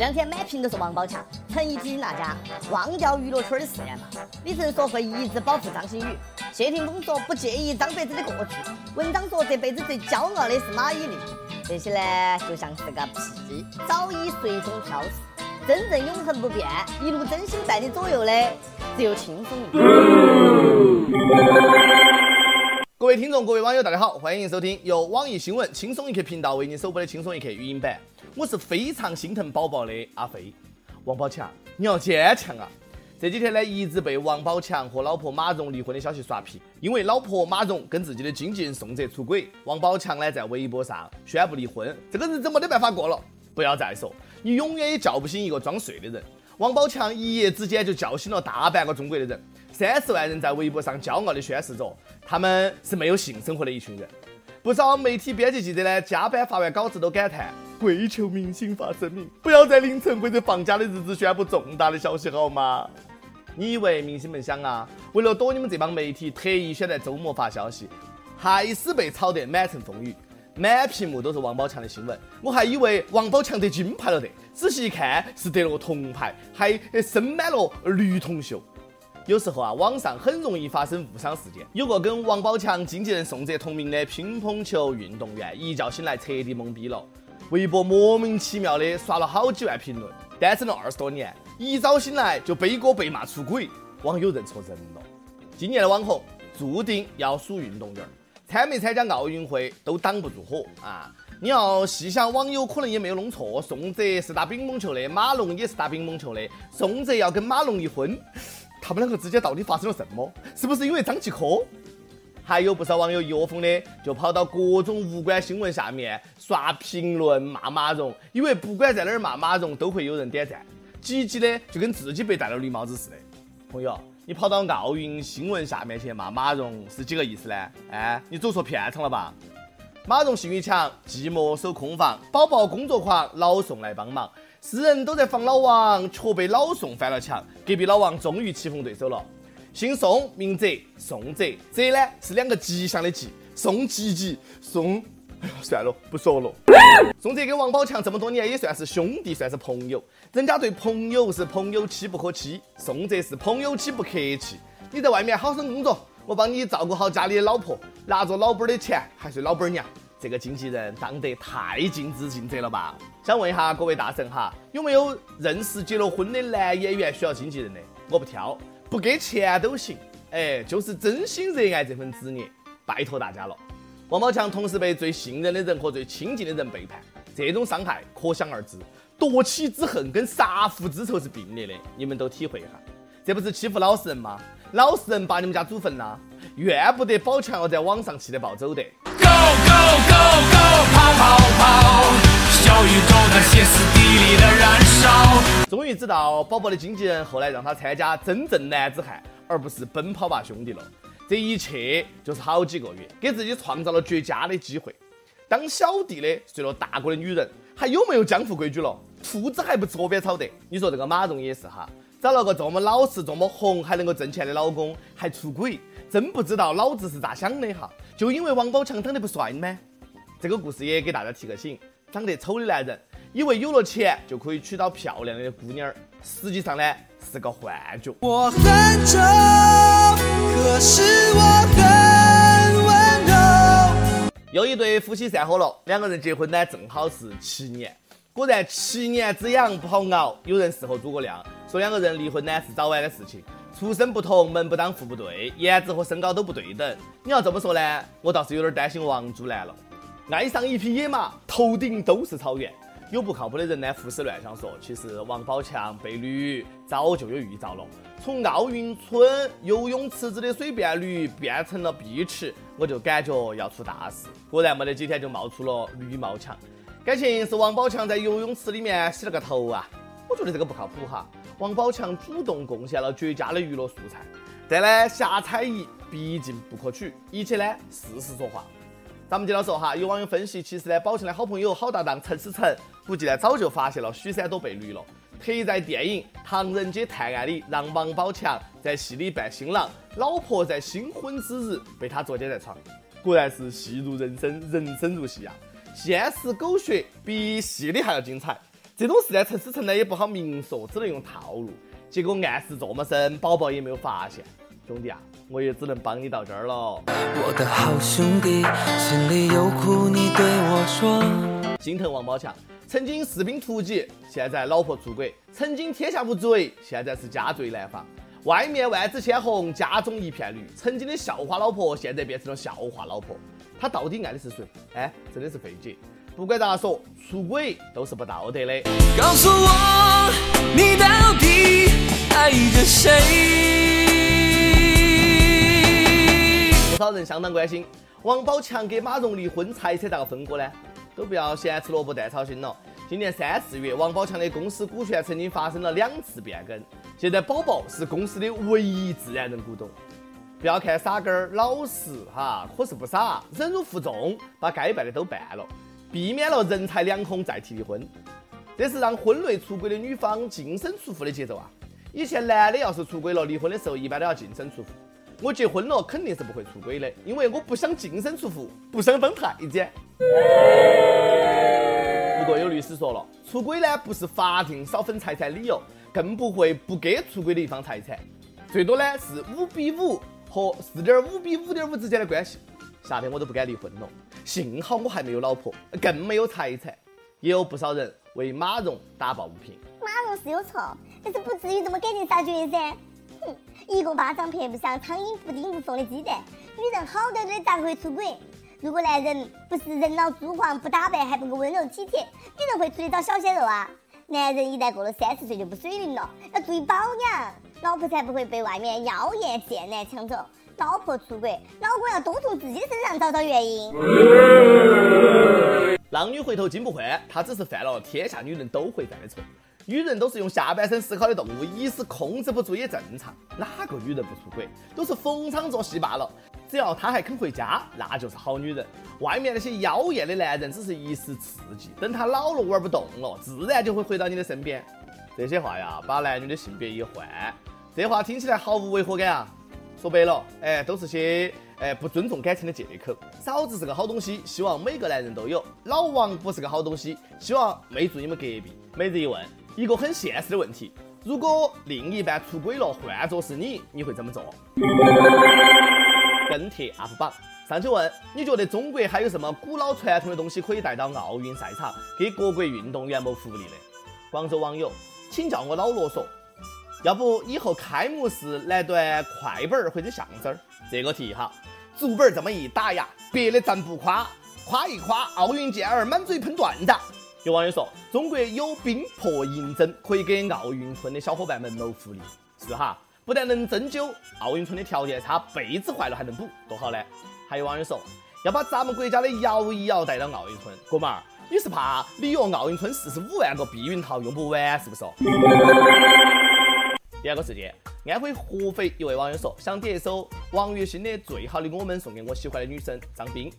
这两天满屏都是王宝强、陈怡婷那家忘掉娱乐圈的誓言嘛。李晨说会一直保护张馨予，谢霆锋说不介意张柏芝的过去，文章说这辈子最骄傲的是马伊琍。这些呢，就像是个屁，早已随风飘逝。真正永恒不变、一路真心在你左右的，只有轻松一刻。各位听众、各位网友，大家好，欢迎收听由网易新闻轻松一刻频道为您首播的轻松一刻语音版。我是非常心疼宝宝的阿飞。王宝强，你要坚强啊！这几天呢，一直被王宝强和老婆马蓉离婚的消息刷屏，因为老婆马蓉跟自己的经纪人宋哲出轨，王宝强呢在微博上宣布离婚，这个日子没得办法过了。不要再说，你永远也叫不醒一个装睡的人。王宝强一夜之间就叫醒了大半个中国的人，三十万人在微博上骄傲地宣示着，他们是没有性生活的一群人。不少媒体编辑记者呢，加班发完稿子都感叹：跪求明星发声明，不要在凌晨或者放假的日子宣布重大的消息好吗？你以为明星们想啊？为了躲你们这帮媒体，特意选在周末发消息，还是被炒得满城风雨。满屏幕都是王宝强的新闻，我还以为王宝强得金牌了的，仔细一看是得了个铜牌，还身满了绿铜袖。有时候啊，网上很容易发生误伤事件。有个跟王宝强经纪人宋哲同名的乒乓球运动员，一觉醒来彻底懵逼了，微博莫名其妙的刷了好几万评论，单身了二十多年，一早醒来就背锅被骂出轨，网友认错人了。今年的网红注定要数运动员。参没参加奥运会都挡不住火啊！你要细想，网友可能也没有弄错，宋哲是打乒乓球的，马龙也是打乒乓球的，宋哲要跟马龙离婚，他们两个之间到底发生了什么？是不是因为张继科？还有不少网友一窝蜂的就跑到各种无关新闻下面刷评论骂马蓉，因为不管在哪儿骂马蓉都会有人点赞，积极的就跟自己被戴了绿帽子似的，朋友。你跑到奥运新闻下面去骂马蓉是几个意思呢？哎，你走错片场了吧？马蓉性欲强，寂寞守空房，宝宝工作狂，老宋来帮忙，世人都在防老王，却被老宋翻了墙。隔壁老王终于棋逢对手了，姓宋，名哲，宋哲，哲呢是两个吉祥的吉，宋吉吉，宋。算了，不说了。宋哲跟王宝强这么多年也算是兄弟，算是朋友。人家对朋友是朋友妻不可欺，宋哲是朋友妻不客气。你在外面好生工作，我帮你照顾好家里的老婆，拿着老板的钱还是老板娘。这个经纪人当得太尽职尽责了吧？想问一下各位大神哈，有没有认识结了婚的男演员需要经纪人的？我不挑，不给钱都行。哎，就是真心热爱这份职业，拜托大家了。王宝强同时被最信任的人和最亲近的人背叛，这种伤害可想而知。夺妻之恨跟杀父之仇是并列的，你们都体会一下。这不是欺负老实人吗？老实人把你们家祖坟呐，怨不得宝强要在网上气得暴走的。Go go go go，跑跑跑，小宇宙在歇斯底里的燃烧。终于知道宝宝的经纪人后来让他参加真正男子汉，而不是奔跑吧兄弟了。这一切就是好几个月，给自己创造了绝佳的机会。当小弟的睡了大哥的女人，还有没有江湖规矩了？兔子还不吃窝边草的？你说这个马蓉也是哈，找了个这么老实、这么红还能够挣钱的老公，还出轨，真不知道老子是咋想的哈？就因为王宝强长得不帅吗？这个故事也给大家提个醒：长得丑的男人，以为有了钱就可以娶到漂亮的姑娘，实际上呢是个幻觉。我很丑。可是我很温柔。又一对夫妻散伙了，两个人结婚呢，正好是七年。果然七年之痒不好熬。有人事后诸葛亮说，两个人离婚呢是早晚的事情。出身不同，门不当户不对，颜值和身高都不对等。你要这么说呢，我倒是有点担心王祖蓝了。爱上一匹野马，头顶都是草原。有不靠谱的人呢，胡思乱想说，其实王宝强被绿早就有预兆了。从奥运村游泳池子的水变绿变成了碧池，我就感觉要出大事。果然没得几天就冒出了绿帽墙，感情是王宝强在游泳池里面洗了个头啊！我觉得这个不靠谱哈。王宝强主动贡献了绝佳的娱乐素材，但呢，瞎猜疑毕竟不可取，一切呢，事实说话。咱们接着说哈，有网友分析，其实呢，宝强的好朋友、好搭档陈思诚，估计呢早就发现了许三多被绿了，特意在电影《唐人街探案》里让王宝强在戏里扮新郎，老婆在新婚之日被他捉奸在床。果然是戏如人生，人生如戏啊！现实狗血比戏里还要精彩。这种事呢，陈思诚呢也不好明说，只能用套路。结果暗示这么深，宝宝也没有发现。兄弟啊，我也只能帮你到这儿了。我的好兄弟，心里有苦你对我说。心疼王宝强，曾经士兵突击，现在老婆出轨；曾经天下无贼，现在是家贼难防。外面万紫千红，家中一片绿。曾经的校花老婆，现在变成了笑话老婆。他到底爱的是谁？哎，真的是费解。不管咋说，出轨都是不道德的。告诉我，你到底爱着谁？不少人相当关心王宝强跟马蓉离婚，财产咋个分割呢？都不要咸吃萝卜淡操心了。今年三四月，王宝强的公司股权曾经发生了两次变更，现在宝宝是公司的唯一自然人股东。不要看傻根儿老实哈，可是不傻，忍辱负重，把该办的都办了。避免了人财两空再提离婚，这是让婚内出轨的女方净身出户的节奏啊！以前男的要是出轨了，离婚的时候一般都要净身出户。我结婚了肯定是不会出轨的，因为我不想净身出户，不想当太监。不过有律师说了，出轨呢不是法定少分财产理由，更不会不给出轨的一方财产，最多呢是五比五和四点五比五点五之间的关系。夏天我都不敢离婚了，幸好我还没有老婆，更没有财产。也有不少人为马蓉打抱不平。马蓉是有错，但是不至于这么赶尽杀绝噻。哼，一个巴掌拍不响，苍蝇不叮无缝的鸡蛋。女人好端端的咋会出轨？如果男人不是人老珠黄，不打扮还不够温柔体贴，女人会出去找小鲜肉啊？男人一旦过了三十岁就不水灵了，要注意保养，老婆才不会被外面妖艳贱男抢走。老婆出轨，老公要多从自己身上找找原因。浪女回头金不换，她只是犯了天下女人都会犯的错。女人都是用下半身思考的动物，一时控制不住也正常。哪个女人不出轨？都是逢场作戏罢了。只要她还肯回家，那就是好女人。外面那些妖艳的男人只是一时刺激，等他老了玩不动了，自然就会回到你的身边。这些话呀，把男女的性别一换，这话听起来毫无违和感啊。说白了，哎，都是些哎不尊重感情的借口。嫂子是个好东西，希望每个男人都有。老王不是个好东西，希望没住你们隔壁。每日一问，一个很现实的问题：如果另一半出轨了，换作是你，你会怎么做？跟帖 UP 榜上去问，你觉得中国还有什么古老传统的东西可以带到奥运赛场，给各国运动员谋福利的？广州网友，请叫我老啰嗦。要不以后开幕式来段快本儿或者相声儿，这个题哈，竹本儿这么一打呀，别的咱不夸，夸一夸奥运健儿满嘴喷段子。有网友说，中国有冰魄银针，可以给奥运村的小伙伴们谋福利。是哈，不但能针灸，奥运村的条件差，被子坏了还能补，多好呢。还有网友说，要把咱们国家的摇一摇带到奥运村，哥们儿，你是怕里约奥运村四十五万个避孕套用不完是不是？第二个事件，安徽合肥一位网友说，想点一首王栎鑫的《最好的我们》送给我喜欢的女生张斌。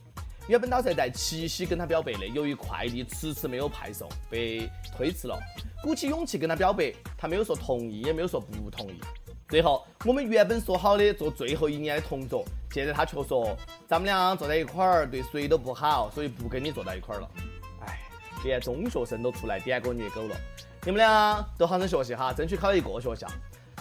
原本打算在七夕跟她表白的，由于快递迟迟没有派送，被推迟了。鼓起勇气跟她表白，她没有说同意，也没有说不同意。最后，我们原本说好的做最后一年的同桌，现在她却说咱们俩坐在一块儿对谁都不好，所以不跟你坐在一块儿了。哎，连中学生都出来点歌虐狗了，你们俩都好生学习哈，争取考一个学校。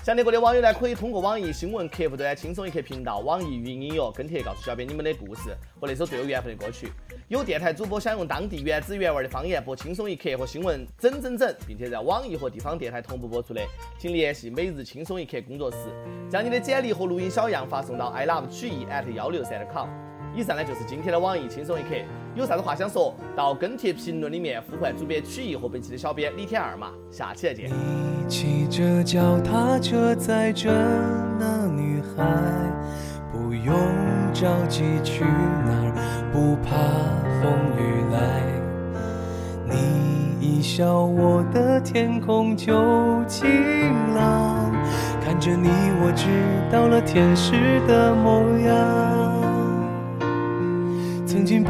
想听歌的网友呢，可以通过网易新闻客户端“轻松一刻”频道、网易云音乐跟帖告诉小编你们的故事和那首最有缘分的歌曲。有电台主播想用当地原汁原味的方言播《轻松一刻》和新闻整整整，并且在网易和地方电台同步播出的，请联系每日轻松一刻工作室，将你的简历和录音小样发送到 i love 曲艺 at 幺六三 com。以上呢就是今天的网易轻松一刻，有啥子话想说到跟帖评论里面呼唤主编曲艺和本期的小编李天二嘛，下期再见。你骑着脚踏车载着那女孩，不用着急去哪儿，不怕风雨来。你一笑，我的天空就晴朗，看着你，我知道了天使的模样。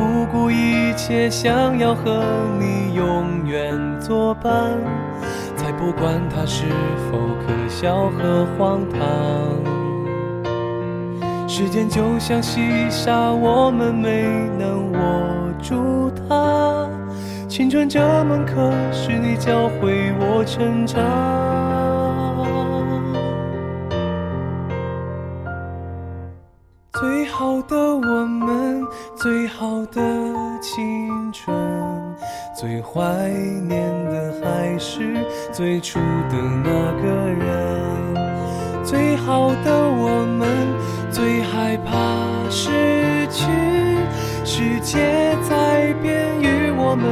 不顾一切想要和你永远作伴，才不管它是否可笑和荒唐。时间就像细沙，我们没能握住它，青春这门课是你教会我成长。好的我们，最好的青春，最怀念的还是最初的那个人。最好的我们，最害怕失去，世界在变，与我们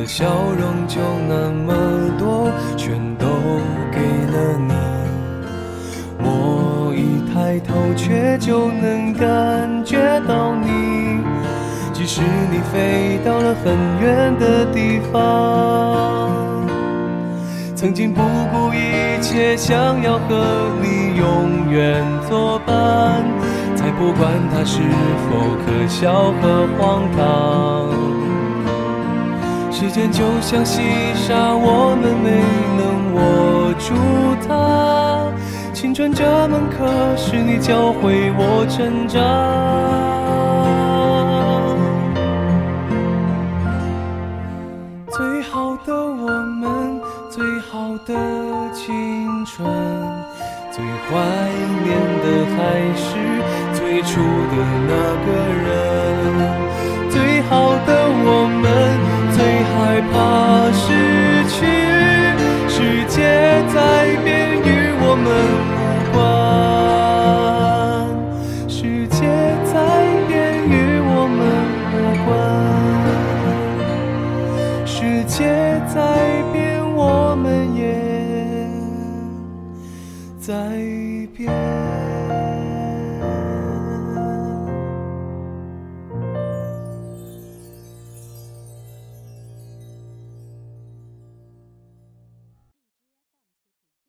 的笑容就那么多，全都给了你。我一抬头，却就能感觉到你，即使你飞到了很远的地方。曾经不顾一切，想要和你永远作伴，才不管它是否可笑和荒唐。时间就像细沙，我们没能握住它。青春这门课是你教会我成长。最好的我们，最好的青春，最怀念的还是最初的那个人。最好的我们，怕失去，世界在变，与我们